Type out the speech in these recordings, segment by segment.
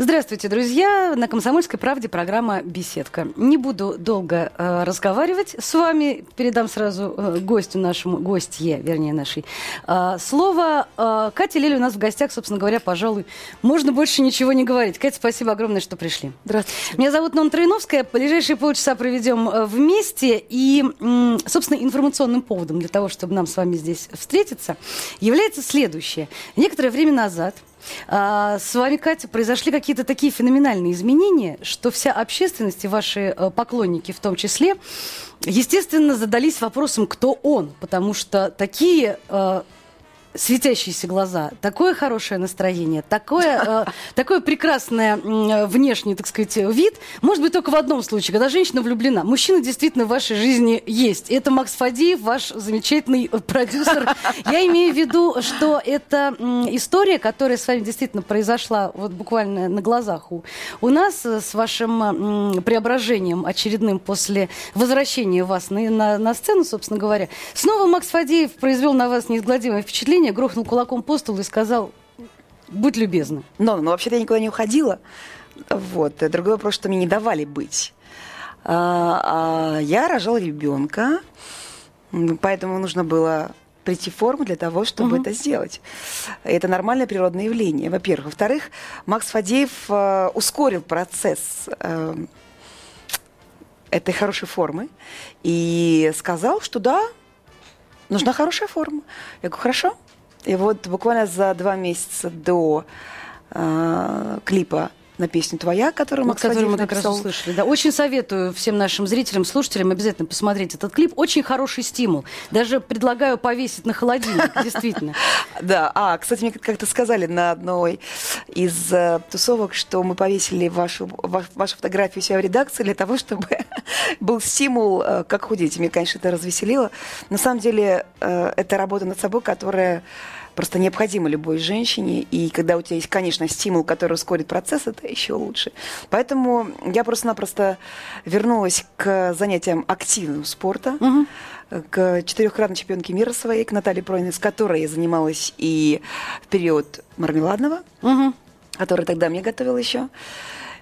Здравствуйте, друзья! На «Комсомольской правде» программа «Беседка». Не буду долго э, разговаривать с вами. Передам сразу э, гостю нашему, гостье, вернее, нашей, э, слово. Э, Катя Лили у нас в гостях, собственно говоря, пожалуй, можно больше ничего не говорить. Катя, спасибо огромное, что пришли. Здравствуйте. Меня зовут Нон Троиновская. Ближайшие полчаса проведем э, вместе. И, м, собственно, информационным поводом для того, чтобы нам с вами здесь встретиться, является следующее. Некоторое время назад а, С вами, Катя, произошли какие-то такие феноменальные изменения, что вся общественность и ваши э, поклонники в том числе, естественно, задались вопросом, кто он, потому что такие э, светящиеся глаза, такое хорошее настроение, такое, э, такое прекрасное м, внешний, так сказать, вид, может быть только в одном случае, когда женщина влюблена. Мужчина действительно в вашей жизни есть. Это Макс Фадеев, ваш замечательный э, продюсер. Я имею в виду, что это м, история, которая с вами действительно произошла вот буквально на глазах у, у нас э, с вашим м, преображением очередным после возвращения вас на, на, на сцену, собственно говоря. Снова Макс Фадеев произвел на вас неизгладимое впечатление, грохнул кулаком по столу и сказал, будь любезна. Но, ну, вообще-то я никуда не уходила. Вот. Другой вопрос, что мне не давали быть. А, а я рожала ребенка, поэтому нужно было прийти в форму для того, чтобы Мгм. это сделать. Это нормальное природное явление, во-первых. Во-вторых, Макс Фадеев э, ускорил процесс э, этой хорошей формы и сказал, что да, нужна хорошая форма. Я говорю, хорошо. И вот буквально за два месяца до э, клипа на песню «Твоя», которую Вот, Макс Фадеев мы как раз услышали. Да, очень советую всем нашим зрителям, слушателям обязательно посмотреть этот клип. Очень хороший стимул. Даже предлагаю повесить на холодильник, действительно. Да, а, кстати, мне как-то сказали на одной из э, тусовок, что мы повесили вашу, ва- вашу фотографию себя в редакции для того, чтобы был стимул, э, как худеть. Меня, конечно, это развеселило. На самом деле, э, это работа над собой, которая просто необходима любой женщине. И когда у тебя есть, конечно, стимул, который ускорит процесс, это еще лучше. Поэтому я просто-напросто вернулась к занятиям активным спорта Мгм. к четырехкратной чемпионке мира своей, к Наталье Пройной, с которой я занималась и в период мармеладного, Мгм. который тогда мне готовил еще,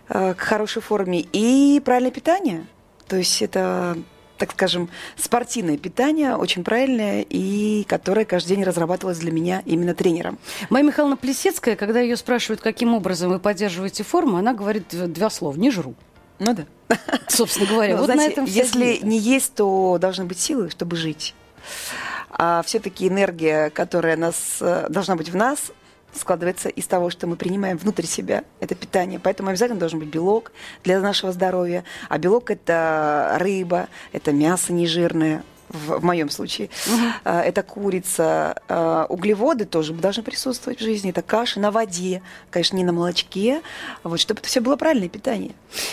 э, к хорошей форме, и правильное питание. То есть это, так скажем, спортивное питание, очень правильное, и которое каждый день разрабатывалось для меня именно тренером. Майя Михайловна Плесецкая, когда ее спрашивают, каким образом вы поддерживаете форму, она говорит два слова. Не жру. Ну да. Собственно говоря, Ну, вот знаете, на этом если не есть, то должны быть силы, чтобы жить. А все-таки энергия, которая нас, э, должна быть в нас, складывается из того, что мы принимаем внутрь себя, это питание. Поэтому обязательно должен быть белок для нашего здоровья. А белок – это рыба, это мясо нежирное, в, моем случае. А, Это курица. А, Углеводы тоже должны присутствовать в жизни. Это каши на воде, конечно, не на молочке. Вот, чтобы это все было правильное питание.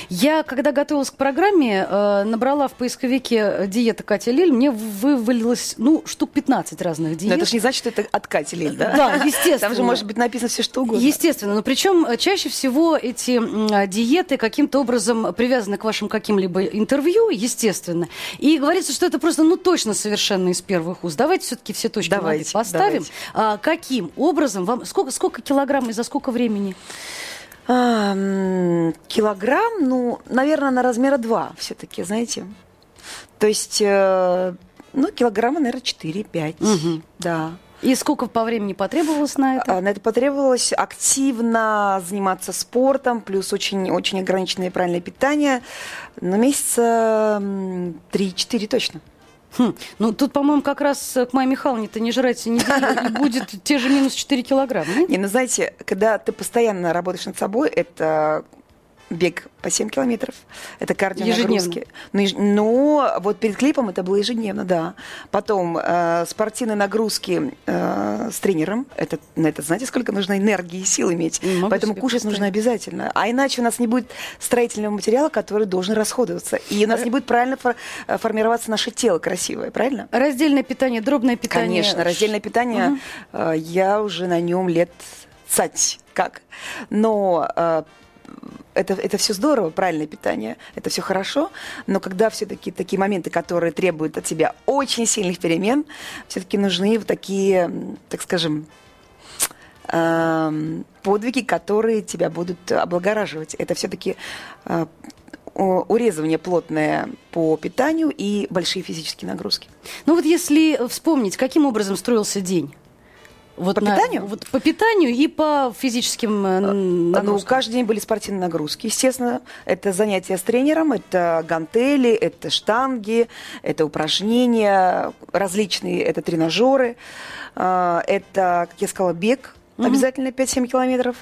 Я, когда готовилась к программе, э, набрала в поисковике диета Катя Лель, мне вывалилось, ну, штук 15 разных Но диет. это же не значит, что это от Кати Лель, да? Да, естественно. Там же может быть написано все что угодно. Естественно, но причем э, чаще всего эти а, диеты каким-то образом привязаны к вашим каким-либо интервью, естественно. И говорится, что это просто, ну, точно совершенно из первых уст. Давайте все-таки все точки Давайте, поставим. давайте. А, каким образом вам, сколько, сколько килограмм и за сколько времени? А, килограмм, ну, наверное, на размера два все-таки, знаете. То есть, э, ну, килограмма, наверное, 4-5. Мгм. Да. И сколько по времени потребовалось на это? А, На это потребовалось активно заниматься спортом, плюс очень-очень ограниченное правильное питание. Но месяца м, 3-4 точно. Хм, ну, тут, по-моему, как раз э, к Майе Михайловне-то не жрать неделю, и будет те же минус 4 килограмма. Не, ну знаете, когда ты постоянно работаешь над собой, это бег по 7 километров, это кардионагрузки. Ну, еж- Но вот перед клипом это было ежедневно, да. Потом э, спортивные нагрузки э, с тренером. Это, на это знаете, сколько нужно энергии и сил иметь. Могу Поэтому кушать нужно представить. обязательно. А иначе у нас не будет строительного материала, который должен расходоваться. И у нас не будет правильно фор- э, формироваться наше тело красивое, правильно? Раздельное питание, дробное питание. Конечно, раздельное питание, Мгм. э, я уже на нем лет цать как. Но э, это, это все здорово, правильное питание, это все хорошо, но когда все-таки такие моменты, которые требуют от тебя очень сильных перемен, все-таки нужны такие, так скажем, эм, подвиги, которые тебя будут облагораживать. Это все-таки э, урезывание плотное по питанию и большие физические нагрузки. Ну вот если вспомнить, каким образом строился день? Вот по на, питанию? Вот по питанию и по физическим э, а, нагрузкам. Ну, каждый день были спортивные нагрузки, естественно. Это занятия с тренером, это гантели, это штанги, это упражнения различные, это тренажеры, а, это, как я сказала, бег, обязательно 5-7 километров.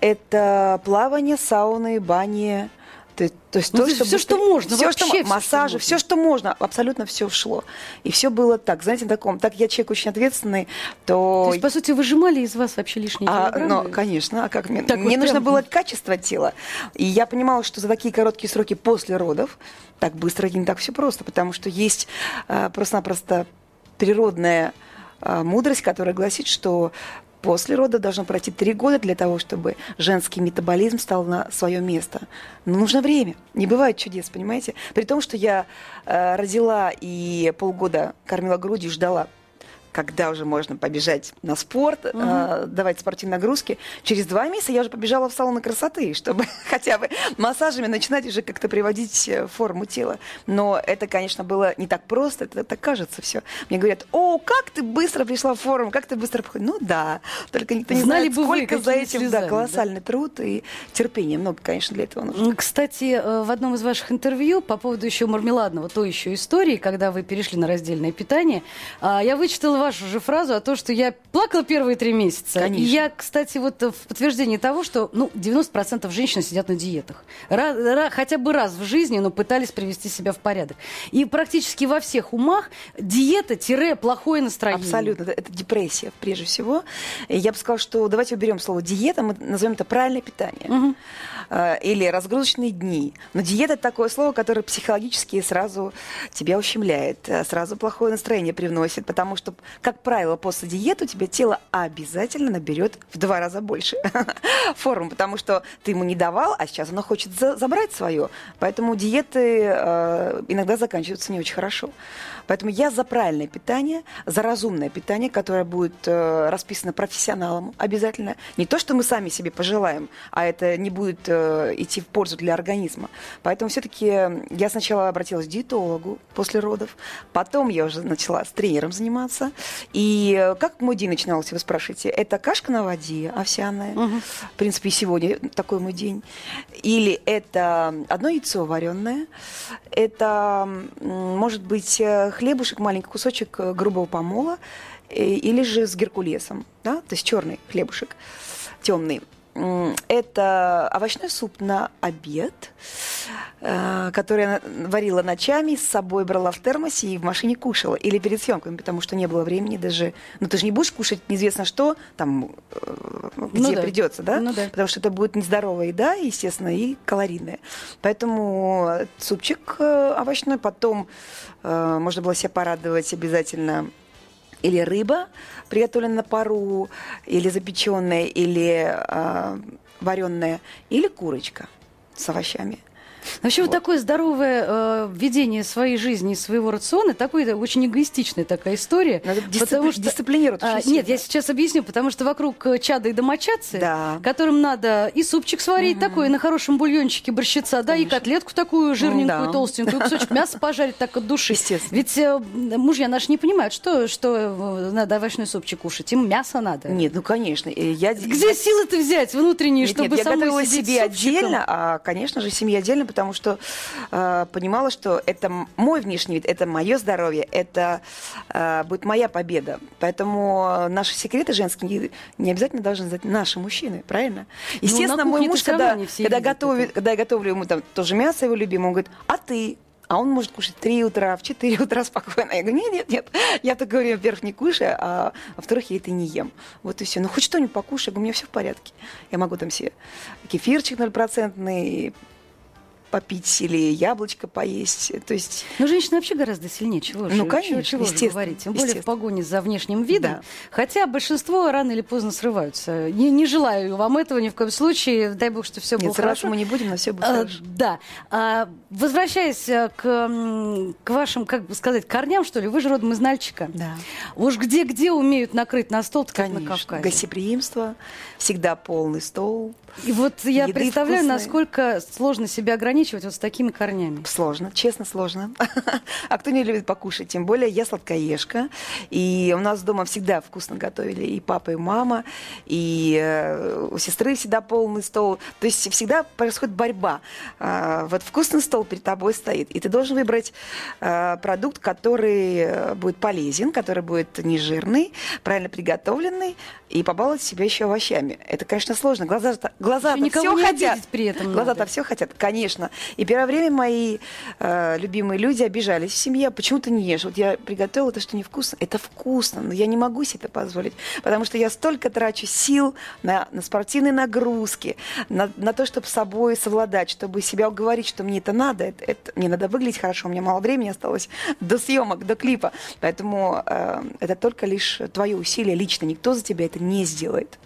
Это плавание, сауны, бани, то, то есть ну, то, что все, что можно, все, что, массажи, все, что можно, абсолютно все шло. И все было так, знаете, таком, так я человек очень ответственный, то... То есть, по сути, выжимали из вас вообще лишние а, килограммы? Ну, конечно, а как мне? Так мне вот нужно прям... было качество тела. И я понимала, что за такие короткие сроки после родов так быстро и не так все просто, потому что есть а, просто-напросто природная а, мудрость, которая гласит, что После рода должно пройти три года для того, чтобы женский метаболизм стал на свое место. Но нужно время. Не бывает чудес, понимаете? При том, что я э, родила и полгода кормила грудью, ждала когда уже можно побежать на спорт, угу. э, давать спортивные нагрузки. Через два месяца я уже побежала в салоны красоты, чтобы хотя бы массажами начинать уже как-то приводить э, форму тела. Но это, конечно, было не так просто, это так кажется все. Мне говорят, о, как ты быстро пришла в форму, как ты быстро... Ну да, только никто не Знали знает, бы сколько вы, за этим слезами, да, колоссальный да? труд и терпение. Много, конечно, для этого нужно. Кстати, э, в одном из ваших интервью по поводу еще мармеладного, то еще истории, когда вы перешли на раздельное питание, а, я вычитала вашу же фразу о том, что я плакала первые три месяца. Конечно. И я, кстати, вот в подтверждение того, что ну, 90% женщин сидят на диетах. Раз, раз, хотя бы раз в жизни, но пытались привести себя в порядок. И практически во всех умах диета-плохое настроение. Абсолютно. Это, депрессия, прежде всего. Я бы сказала, что давайте уберем слово диета, мы назовем это правильное питание. Угу. Или разгрузочные дни. Но диета это такое слово, которое психологически сразу тебя ущемляет, э, сразу плохое настроение привносит, потому что, как правило, после диеты у тебя тело обязательно наберет в два раза больше форму, потому что ты ему не давал, а сейчас оно хочет за забрать свое. Поэтому диеты э, иногда заканчиваются не очень хорошо. Поэтому я за правильное питание, за разумное питание, которое будет э, расписано профессионалом обязательно. Не то, что мы сами себе пожелаем, а это не будет э, идти в пользу для организма. Поэтому все-таки я сначала обратилась к диетологу после родов, потом я уже начала с тренером заниматься. И э, как мой день начинался, вы спрашиваете? Это кашка на воде овсяная. Угу. В принципе, и сегодня такой мой день. Или это одно яйцо вареное. Это, может быть, э, хлебушек, маленький кусочек э, грубого помола или же с геркулесом, да, то есть черный хлебушек, темный. Это овощной суп на обед, э, который я варила ночами, с собой брала в термосе и в машине кушала. Или перед съемками, потому что не было времени даже... Ну, ты же не будешь кушать неизвестно что, там, э, где ну, да. придется, да? Ну, да? Потому что это будет нездоровая еда, естественно, и калорийная. Поэтому супчик э, овощной, потом можно было себя порадовать обязательно или рыба, приготовленная на пару, или запеченная, или э, вареная, или курочка с овощами. Вообще вот, вот такое здоровое э, ведение своей жизни, своего рациона, такой очень эгоистичная такая история. Надо дисципли- потому что, дисциплинировать. А, нет, я сейчас объясню, потому что вокруг э, чада и домочадцы, да. которым надо и супчик сварить угу. такой, на хорошем бульончике борщица, да, и котлетку такую жирненькую, да. толстенькую, кусочек мяса пожарить так от души. Естественно. Ведь э, мужья наши не понимают, что, что э, надо овощной супчик кушать, им мясо надо. Нет, ну конечно. Я... Где силы-то взять внутренние, нет, чтобы нет, я готовила себе отдельно, а, конечно же, семье отдельно, потому что э, понимала, что это мой внешний вид, это мое здоровье, это э, будет моя победа. Поэтому наши секреты женские не, обязательно должны знать наши мужчины, правильно? Ну, Естественно, ну, мой муж, когда, когда, готовит, когда я готовлю ему там тоже мясо его любимое, он говорит, а ты? А он может кушать в 3 утра, в 4 утра спокойно. Я говорю, нет, нет, нет. Я так говорю, во-первых, не кушай, а во-вторых, я это не ем. Вот и все. Ну, хоть что-нибудь покушай, у меня все в порядке. Я могу там себе кефирчик 0%, попить или яблочко поесть. То есть... Но женщины вообще гораздо сильнее, чего же, ну, конечно, чего, чего же говорить. Тем более в погоне за внешним видом. Да. Хотя большинство рано или поздно срываются. Не, не желаю вам этого ни в коем случае. Дай бог, что все Нет, было хорошо. мы не будем, но все будет а, хорошо. Да. А, возвращаясь э, к, к вашим, как бы сказать, корням, что ли, вы же родом из Нальчика. Да. Уж где-где умеют накрыть на стол, как на Кавказе. Гостеприимство, всегда полный стол. И вот я представляю, вкусные. насколько сложно себя ограничивать вот с такими корнями. Сложно, честно сложно. а кто не любит покушать? Тем более я сладкоежка. И у нас дома всегда вкусно готовили и папа, и мама. И э, у сестры всегда полный стол. То есть всегда происходит борьба. А, вот вкусный стол перед тобой стоит. И ты должен выбрать а, продукт, который э, будет полезен, который будет нежирный, правильно приготовленный, и побаловать себя еще овощами. Это, конечно, сложно. Глаза, глаза-то все хотят. При этом глаза-то все хотят, конечно. И первое время мои э, любимые люди обижались в семье. Почему ты не ешь? Вот я приготовила то, что невкусно. Это вкусно, но я не могу себе это позволить. Потому что я столько трачу сил на, на спортивные нагрузки, на, на то, чтобы собой совладать, чтобы себя уговорить, что мне это надо. Это, это, мне надо выглядеть хорошо. У меня мало времени осталось до съемок, до клипа. Поэтому э, это только лишь твое усилие лично. Никто за тебя это не сделает.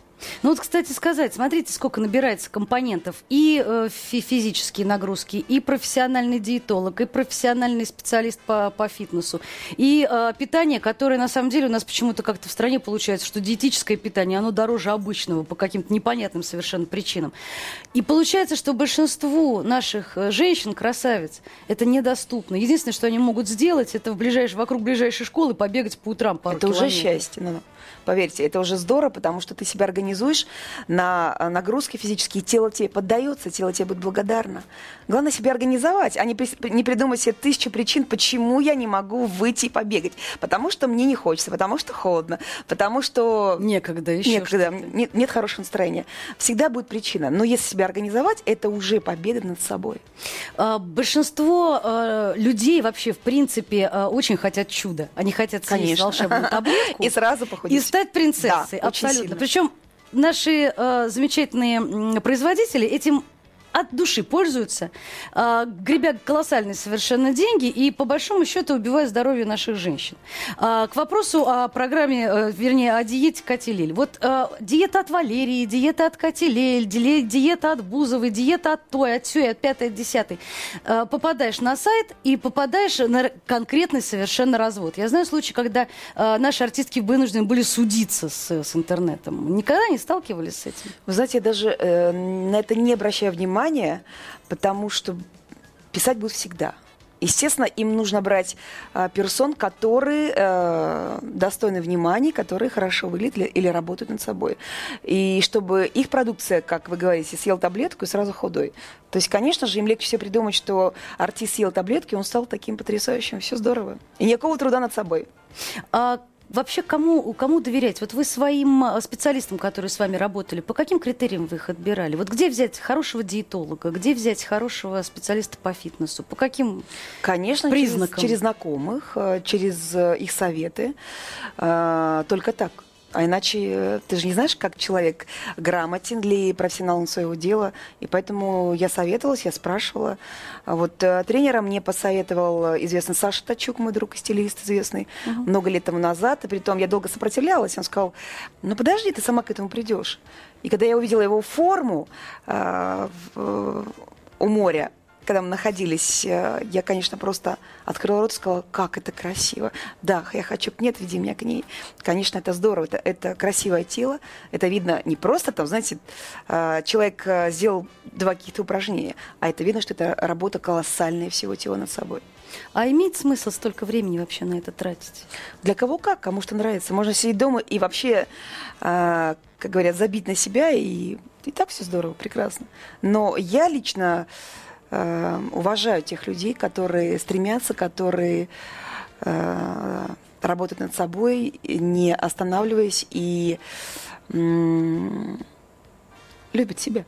Ну вот, кстати сказать, смотрите, сколько набирается компонентов. И э, физические нагрузки, и профессиональный диетолог, и профессиональный специалист по, по фитнесу, и э, питание, которое на самом деле у нас почему-то как-то в стране получается, что диетическое питание, оно дороже обычного по каким-то непонятным совершенно причинам. И получается, что большинству наших э, женщин, красавиц, это недоступно. Единственное, что они могут сделать, это в ближайшей, вокруг ближайшей школы побегать по утрам пару Это километров. уже счастье. Ну, Поверьте, это уже здорово, потому что ты себя организуешь на э, нагрузки физические, тело тебе поддается, тело тебе будет благодарно. Главное себя организовать, а не, при, не придумать себе тысячу причин, почему я не могу выйти и побегать. Потому что мне не хочется, потому что холодно, потому что... Некогда еще. Некогда, нет, нет хорошего настроения. Всегда будет причина. Но если себя организовать, это уже победа над собой. А, большинство а, людей вообще, в принципе, а, очень хотят чуда. Они хотят съесть волшебную таблетку. И сразу похудеть стать принцессой, да, абсолютно. Причем наши э, замечательные производители этим от души пользуются, э, гребя колоссальные совершенно деньги и по большому счету убивая здоровье наших женщин. Э, к вопросу о программе, э, вернее, о диете Катилель. Вот э, диета от Валерии, диета от Катилель, диета от Бузовой, диета от той, от сей, от пятой, от десятой. Э, попадаешь на сайт и попадаешь на конкретный совершенно развод. Я знаю случаи, когда наши артистки вынуждены были судиться с, с интернетом. Никогда не сталкивались с этим? Вы знаете, я даже э, на это не обращаю внимания внимание, потому что писать будут всегда. Естественно, им нужно брать э, персон, которые э, достойны внимания, которые хорошо выглядят или работают над собой. И чтобы их продукция, как вы говорите, съел таблетку и сразу худой. То есть, конечно же, им легче все придумать, что артист съел таблетки, он стал таким потрясающим. Все здорово. И никакого труда над собой. А Вообще, кому, кому доверять? Вот вы своим а, специалистам, которые с вами работали, по каким критериям вы их отбирали? Вот где взять хорошего диетолога, где взять хорошего специалиста по фитнесу? По каким Конечно, признакам? Через, через знакомых, э, через э, их советы. Э, только так. А иначе э, ты же не знаешь, как человек грамотен ли профессионал своего дела. И поэтому я советовалась, я спрашивала. А вот э, тренера мне посоветовал известный Саша Тачук, мой друг и стилист известный, uh-huh. много лет тому назад. И при том я долго сопротивлялась. Он сказал, ну подожди, ты сама к этому придешь. И когда я увидела его форму э, в, у моря, когда мы находились, э, я, конечно, просто открыла рот и сказала, как это красиво. Да, я хочу, нет, веди меня к ней. Конечно, это здорово, это, это красивое тело, это видно не просто там, знаете, э, человек э, сделал два каких-то упражнения, а это видно, что это работа колоссальная всего тела над собой. А имеет смысл столько времени вообще на это тратить? Для кого как, кому что нравится. Можно сидеть дома и вообще, как говорят, забить на себя, и, и так все здорово, прекрасно. Но я лично э, уважаю тех людей, которые стремятся, которые э, работают над собой, не останавливаясь и любят себя.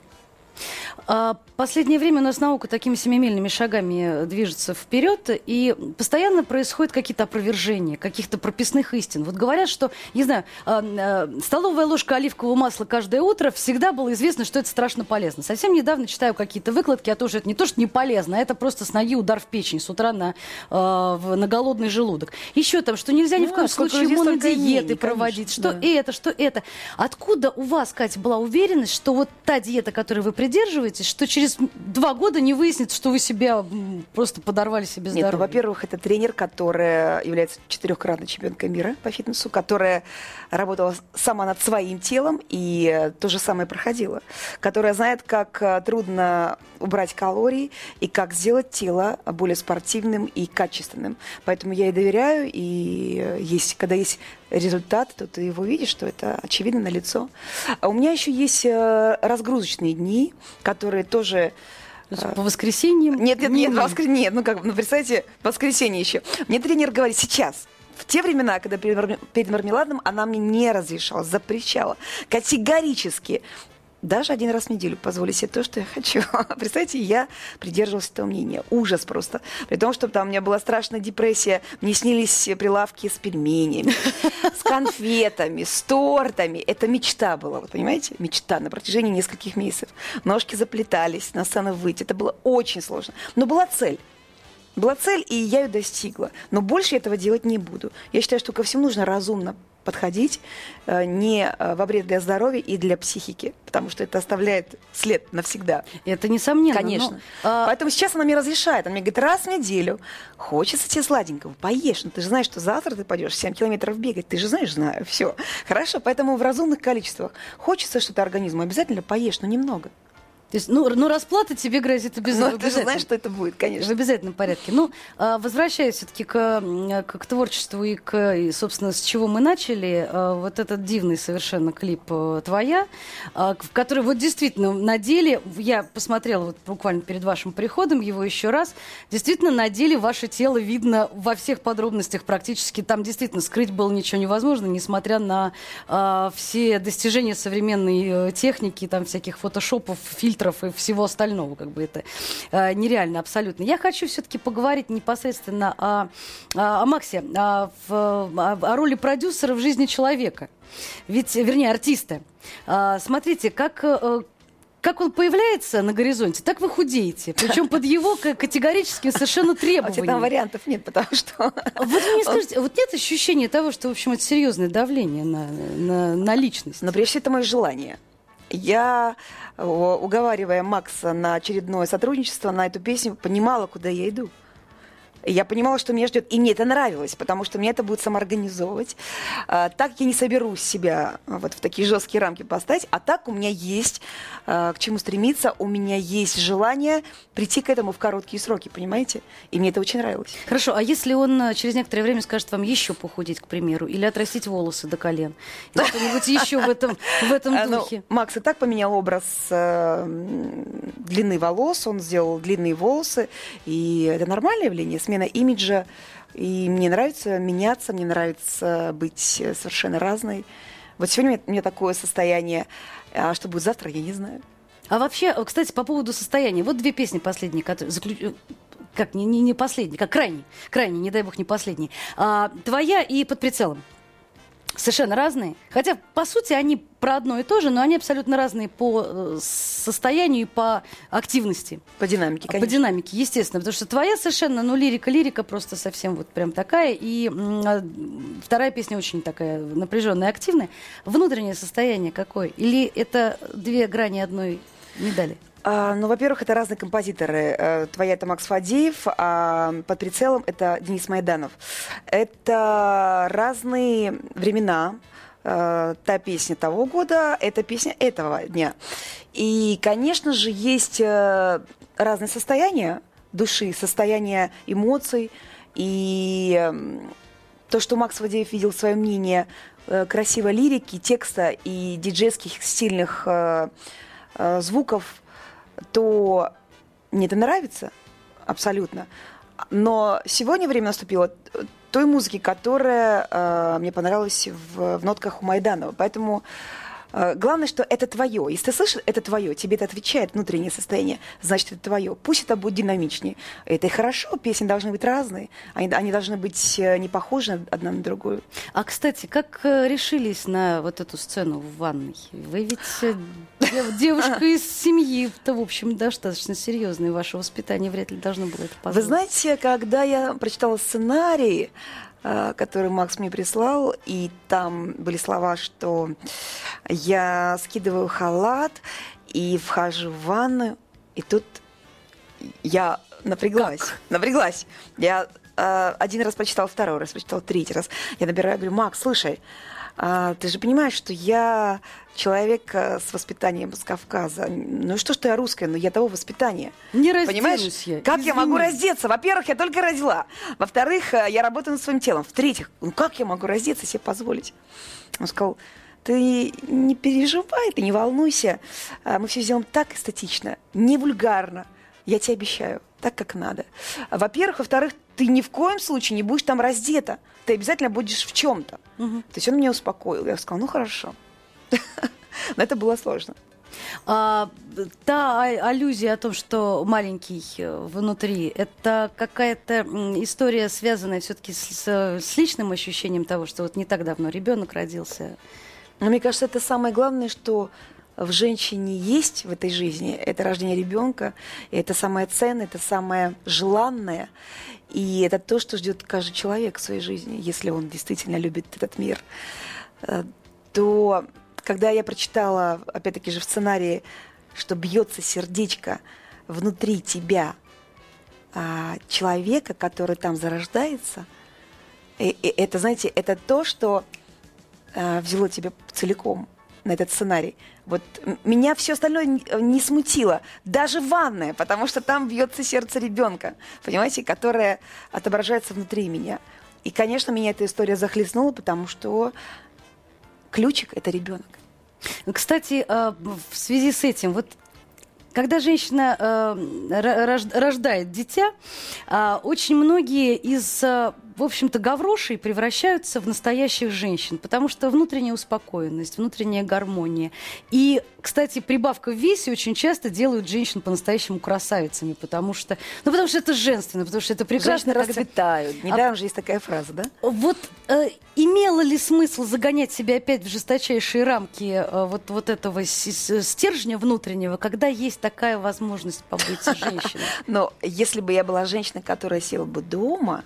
А, последнее время у нас наука такими семимильными шагами движется вперед, и постоянно происходят какие-то опровержения, каких-то прописных истин. Вот говорят, что, не знаю, а, а, столовая ложка оливкового масла каждое утро всегда было известно, что это страшно полезно. Совсем недавно читаю какие-то выкладки о том, что это не то, что не полезно, а это просто с ноги удар в печень с утра на, на голодный желудок. Еще там, что нельзя ни в коем случае монодиеты проводить, что да. это, что это. Откуда у вас, Катя, была уверенность, что вот та диета, которой вы придерживаетесь, что через два года не выяснится, что вы себя просто подорвали себе здоровье? Нет, ну, во-первых, это тренер, которая является четырехкратной чемпионкой мира по фитнесу, которая работала сама над своим телом и то же самое проходила, которая знает, как э, трудно убрать калории и как сделать тело более спортивным и качественным. Поэтому я ей доверяю, и э, есть, когда есть результат, то ты его видишь, что это очевидно на лицо. А у меня еще есть э, разгрузочные дни, которые тоже э, по воскресеньям? Нет, нет, нет, воскр... нет, ну как, ну представьте, воскресенье еще. Мне тренер говорит, сейчас, в те времена, когда перед мармеладом, она мне не разрешала, запрещала категорически даже один раз в неделю позволить себе то, что я хочу. Представьте, я придерживалась этого мнения. Ужас просто. При том, что там у меня была страшная депрессия, мне снились прилавки с пельменями, с конфетами, с тортами. Это мечта была, вы понимаете? Мечта на протяжении нескольких месяцев. Ножки заплетались, на сцену выйти. Это было очень сложно. Но была цель. Была цель, и я ее достигла. Но больше этого делать не буду. Я считаю, что ко всему нужно разумно подходить э, не э, во вред для здоровья и для психики, потому что это оставляет след навсегда. Это несомненно. Конечно. Но, а... Поэтому сейчас она мне разрешает. Она мне говорит, раз в неделю хочется тебе сладенького, поешь. Но ты же знаешь, что завтра ты пойдешь 7 километров бегать. Ты же знаешь, знаю. Все. Хорошо. Поэтому в разумных количествах хочется что-то организму, обязательно поешь, но немного. То есть, ну, ну расплата тебе грозит обязательно. Ну, ты же знаешь, что это будет, конечно. В обязательном порядке. Ну, а, возвращаясь все-таки к, к, к творчеству и к, и, собственно, с чего мы начали, а, вот этот дивный совершенно клип э, «Твоя», а, в который вот действительно на деле, я посмотрела вот буквально перед вашим приходом его еще раз, действительно на деле ваше тело видно во всех подробностях практически. Там действительно скрыть было ничего невозможно, несмотря на все достижения современной э, техники, там всяких фотошопов, фильтров, фильтров и всего остального, как бы это э, нереально абсолютно. Я хочу все-таки поговорить непосредственно о, о, о Максе, о, о, о роли продюсера в жизни человека. Ведь, вернее, артиста. А, смотрите, как, э, как он появляется на горизонте, так вы худеете. Причем под его категорическим совершенно требованием. Там вариантов нет, потому что... Вот вы мне скажите, вот нет ощущения того, что, в общем, это серьезное давление на, на, на личность? Но прежде всего это мое желание. Я, уговаривая Макса на очередное сотрудничество на эту песню, понимала, куда я иду. Я понимала, что меня ждет. И мне это нравилось, потому что мне это будет самоорганизовывать. А, так я не соберу себя вот в такие жесткие рамки поставить. А так у меня есть а, к чему стремиться, у меня есть желание прийти к этому в короткие сроки, понимаете? И мне это очень нравилось. Хорошо, а если он а, через некоторое время скажет вам еще похудеть, к примеру, или отрастить волосы до колен? Что-нибудь еще в этом, в этом ну, духе? Макс и так поменял образ э, длины волос, он сделал длинные волосы, и это нормальное явление, смена имиджа. И мне нравится меняться, мне нравится быть совершенно разной. Вот сегодня у меня такое состояние, а что будет завтра, я не знаю. А вообще, кстати, по поводу состояния. Вот две песни последние, которые заключ... как не, не, не последние, как крайние, крайние, не дай бог, не последние. А, твоя и под прицелом совершенно разные. Хотя, по сути, они про одно и то же, но они абсолютно разные по э, состоянию и по активности. По динамике, конечно. По динамике, естественно. Потому что твоя совершенно, ну, лирика, лирика просто совсем вот прям такая. И а, вторая песня очень такая напряженная, активная. Внутреннее состояние какое? Или это две грани одной медали? А, ну, во-первых, это разные композиторы. Э, твоя это Макс Фадеев, а под прицелом это Денис Майданов. Это разные времена. Э, та песня того года, это песня этого дня. И, конечно же, есть э, разные состояния души, состояние эмоций. И эм, то, что Макс Фадеев видел свое мнение красивой лирики, текста и диджейских стильных звуков то мне это нравится абсолютно. Но сегодня время наступило той музыки, которая э, мне понравилась в, в нотках у Майданова. Поэтому Э, главное, что это твое. Если ты слышишь, это твое, тебе это отвечает внутреннее состояние, значит, это твое. Пусть это будет динамичнее. Это и хорошо, песни должны быть разные, они, они должны быть э, не похожи одна на другую. А, кстати, как э, решились на вот эту сцену в ванной? Вы ведь девушка из семьи-то, в общем, достаточно серьезная, ваше воспитание вряд ли должно было это позволить. Вы знаете, когда я прочитала сценарий, Э, который Макс мне прислал, и там были слова, что я скидываю халат и вхожу в ванную, и тут я напряглась, как? напряглась. Я э, один раз прочитала, второй раз прочитала, третий раз. Я набираю, говорю, Макс, слушай, а, ты же понимаешь, что я человек э, с воспитанием с Кавказа. Ну что, что я русская, но я того воспитания. Не Понимаешь, я. как Извини. я могу раздеться? Во-первых, я только родила. Во-вторых, э, я работаю над своим телом. В-третьих, ну как я могу раздеться себе позволить? Он сказал, ты не переживай, ты не волнуйся. А, мы все сделаем так эстетично, не вульгарно. Я тебе обещаю, так как надо. Во-первых, во-вторых, ты ни в коем случае не будешь там раздета. Ты обязательно будешь в чем-то. Угу. То есть он меня успокоил. Я сказала, ну хорошо. Но это было сложно. А, та аллюзия о том, что маленький э, внутри, это какая-то история, связанная все-таки с, с личным ощущением того, что вот не так давно ребенок родился. Но мне кажется, это самое главное, что в женщине есть в этой жизни, это рождение ребенка, это самое ценное, это самое желанное, и это то, что ждет каждый человек в своей жизни, если он действительно любит этот мир. Э, то когда я прочитала, опять-таки же в сценарии, что бьется сердечко внутри тебя а, человека, который там зарождается, и, и это, знаете, это то, что а, взяло тебя целиком на этот сценарий. Вот меня все остальное не смутило, даже ванная, потому что там бьется сердце ребенка, понимаете, которое отображается внутри меня. И, конечно, меня эта история захлестнула, потому что ключик – это ребенок. Кстати, а, в связи с этим, вот когда женщина э, рождает дитя, э, очень многие из, э, в общем-то, гаврошей превращаются в настоящих женщин, потому что внутренняя успокоенность, внутренняя гармония. И, кстати, прибавка в весе очень часто делают женщин по-настоящему красавицами, потому что, ну, потому что это женственно, потому что это прекрасно. Женщины расцветают. Недаром а, же есть такая фраза, да? Вот э, имело ли смысл загонять себя опять в жесточайшие рамки э, вот, вот этого стержня внутреннего, когда есть такая возможность побыть женщиной. Но если бы я была женщина, которая села бы дома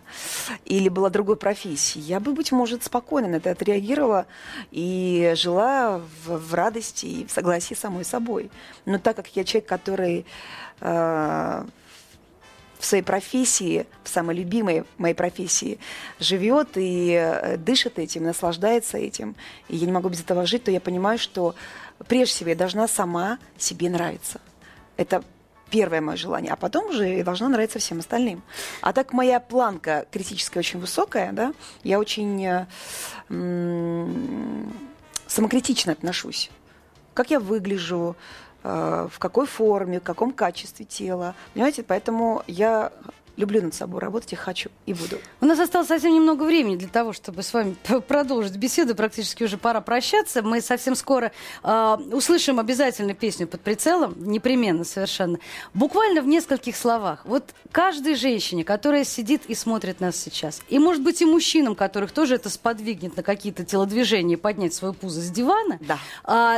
или была другой профессии, я бы, быть может, спокойно на это отреагировала и жила в, в радости и в согласии с самой собой. Но так как я человек, который э, в своей профессии, в самой любимой моей профессии, живет и э, дышит этим, наслаждается этим, и я не могу без этого жить, то я понимаю, что прежде всего я должна сама себе нравиться. Это первое мое желание, а потом уже я должна нравиться всем остальным. А так моя планка критическая очень высокая, да, я очень э, самокритично отношусь. Как я выгляжу, э, в какой форме, в каком качестве тела. Понимаете, поэтому я люблю над собой работать и хочу, и буду. У нас осталось совсем немного времени для того, чтобы с вами продолжить беседу. Практически уже пора прощаться. Мы совсем скоро э, услышим обязательно песню под прицелом, непременно совершенно. Буквально в нескольких словах. Вот каждой женщине, которая сидит и смотрит нас сейчас, и, может быть, и мужчинам, которых тоже это сподвигнет на какие-то телодвижения, поднять свое пузо с дивана, да.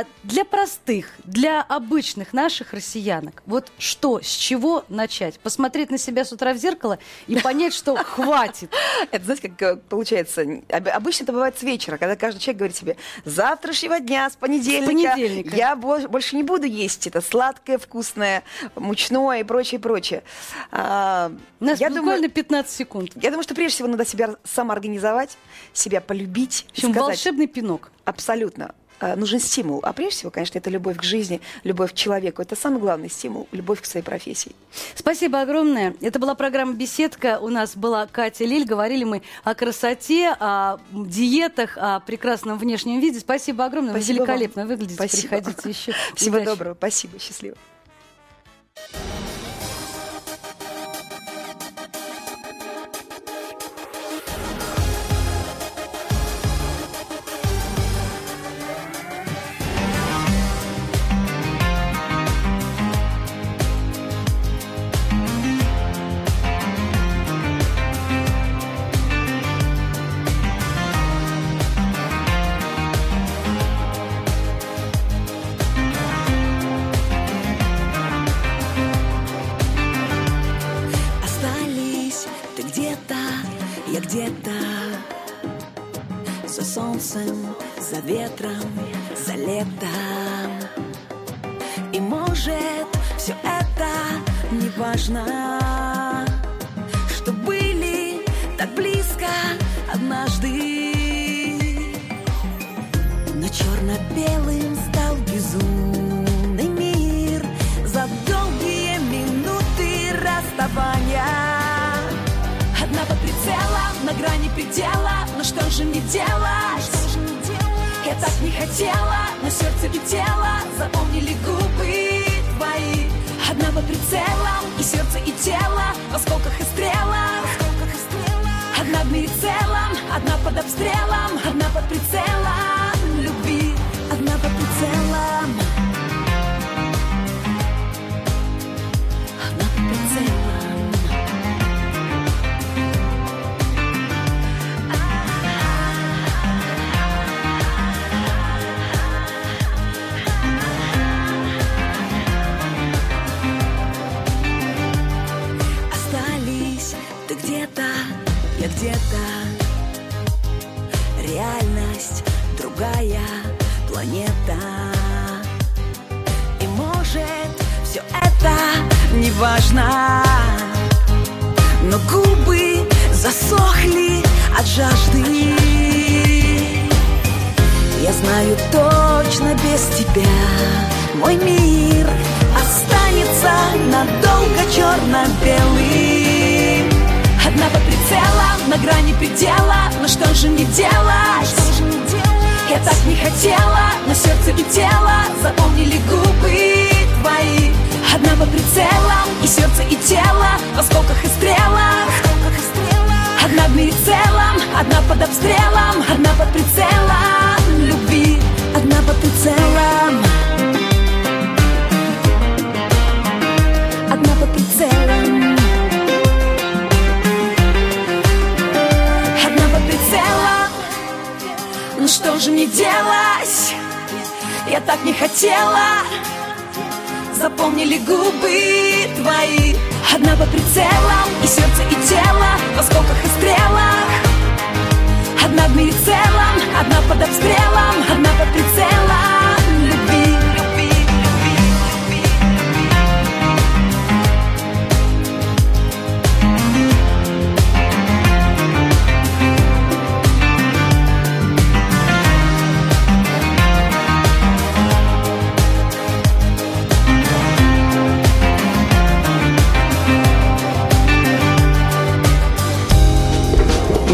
э, для простых, для обычных наших россиянок, вот что, с чего начать? Посмотреть на себя с утра в зеркало, зеркало и понять, что хватит. Это, знаете, как э, получается, обычно это бывает с вечера, когда каждый человек говорит себе, завтрашнего дня, с понедельника, с понедельника. я больше не буду есть это сладкое, вкусное, мучное и прочее, прочее. А, У нас я буквально думаю, 15 секунд. Я думаю, что прежде всего надо себя самоорганизовать, себя полюбить. В общем, сказать, волшебный пинок. Абсолютно. Э, нужен стимул. А прежде всего, конечно, это любовь к жизни, любовь к человеку. Это самый главный стимул, любовь к своей профессии. Спасибо огромное. Это была программа «Беседка». У нас была Катя Лиль. Говорили мы о красоте, о диетах, о прекрасном внешнем виде. Спасибо огромное. Спасибо Вы великолепно вам. выглядите. Спасибо. Приходите еще. Всего Удачи. доброго. Спасибо. Счастливо. Ветром, за летом. И может все это не важно Что были так близко однажды. Но черно-белым стал безумный мир За долгие минуты расставания. Одна под прицелом, на грани предела Но что же мне делать? Так не хотела, но сердце летело Запомнили губы твои. Одна под прицелом, и сердце, и тело В осколках и стрелах. Одна в мире целом, одна под обстрелом Одна под прицелом другая планета. И может все это не важно Но губы засохли от жажды. Я знаю точно без тебя мой мир останется надолго черно-белый Одна под прицелом, на грани предела Но что же мне делать? Я так не хотела, но сердце летело Запомнили губы твои. Одна под прицелом, и сердце, и тело В осколках и стрелах. Одна в мире целом, одна под обстрелом Одна под прицелом любви Одна под прицелом что же мне делать? Я так не хотела. Запомнили губы твои. Одна под прицелом И сердце, и тело В осколках и стрелах. Одна в мире целом Одна под обстрелом Одна под прицелом